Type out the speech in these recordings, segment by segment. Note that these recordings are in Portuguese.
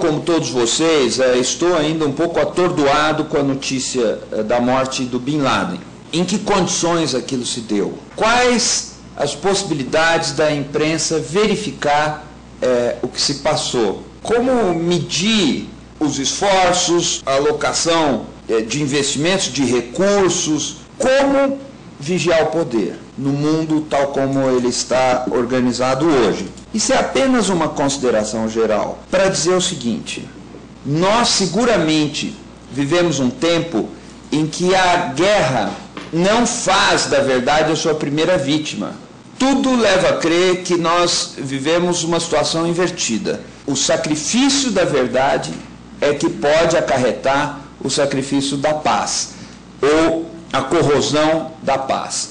como todos vocês, eh, estou ainda um pouco atordoado com a notícia eh, da morte do Bin Laden. Em que condições aquilo se deu? Quais as possibilidades da imprensa verificar eh, o que se passou? Como medir os esforços, a alocação de investimentos, de recursos? Como vigiar o poder no mundo tal como ele está organizado hoje? Isso é apenas uma consideração geral para dizer o seguinte: nós seguramente vivemos um tempo em que a guerra não faz da verdade a sua primeira vítima. Tudo leva a crer que nós vivemos uma situação invertida. O sacrifício da verdade é que pode acarretar o sacrifício da paz ou a corrosão da paz.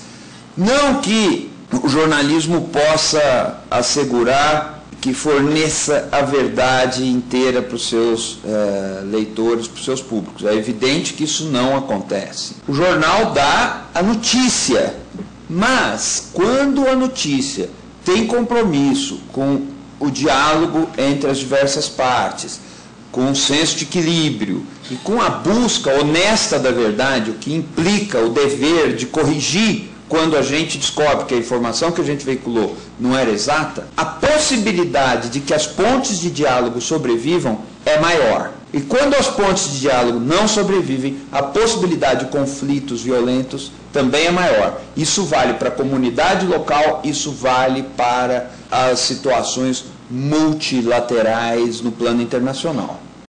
Não que o jornalismo possa assegurar que forneça a verdade inteira para os seus é, leitores, para os seus públicos. É evidente que isso não acontece. O jornal dá a notícia, mas quando a notícia tem compromisso com o diálogo entre as diversas partes, com um senso de equilíbrio e com a busca honesta da verdade, o que implica o dever de corrigir quando a gente descobre que a informação que a gente veiculou não era exata, a possibilidade de que as pontes de diálogo sobrevivam é maior. E quando as pontes de diálogo não sobrevivem, a possibilidade de conflitos violentos também é maior. Isso vale para a comunidade local, isso vale para as situações multilaterais no plano internacional.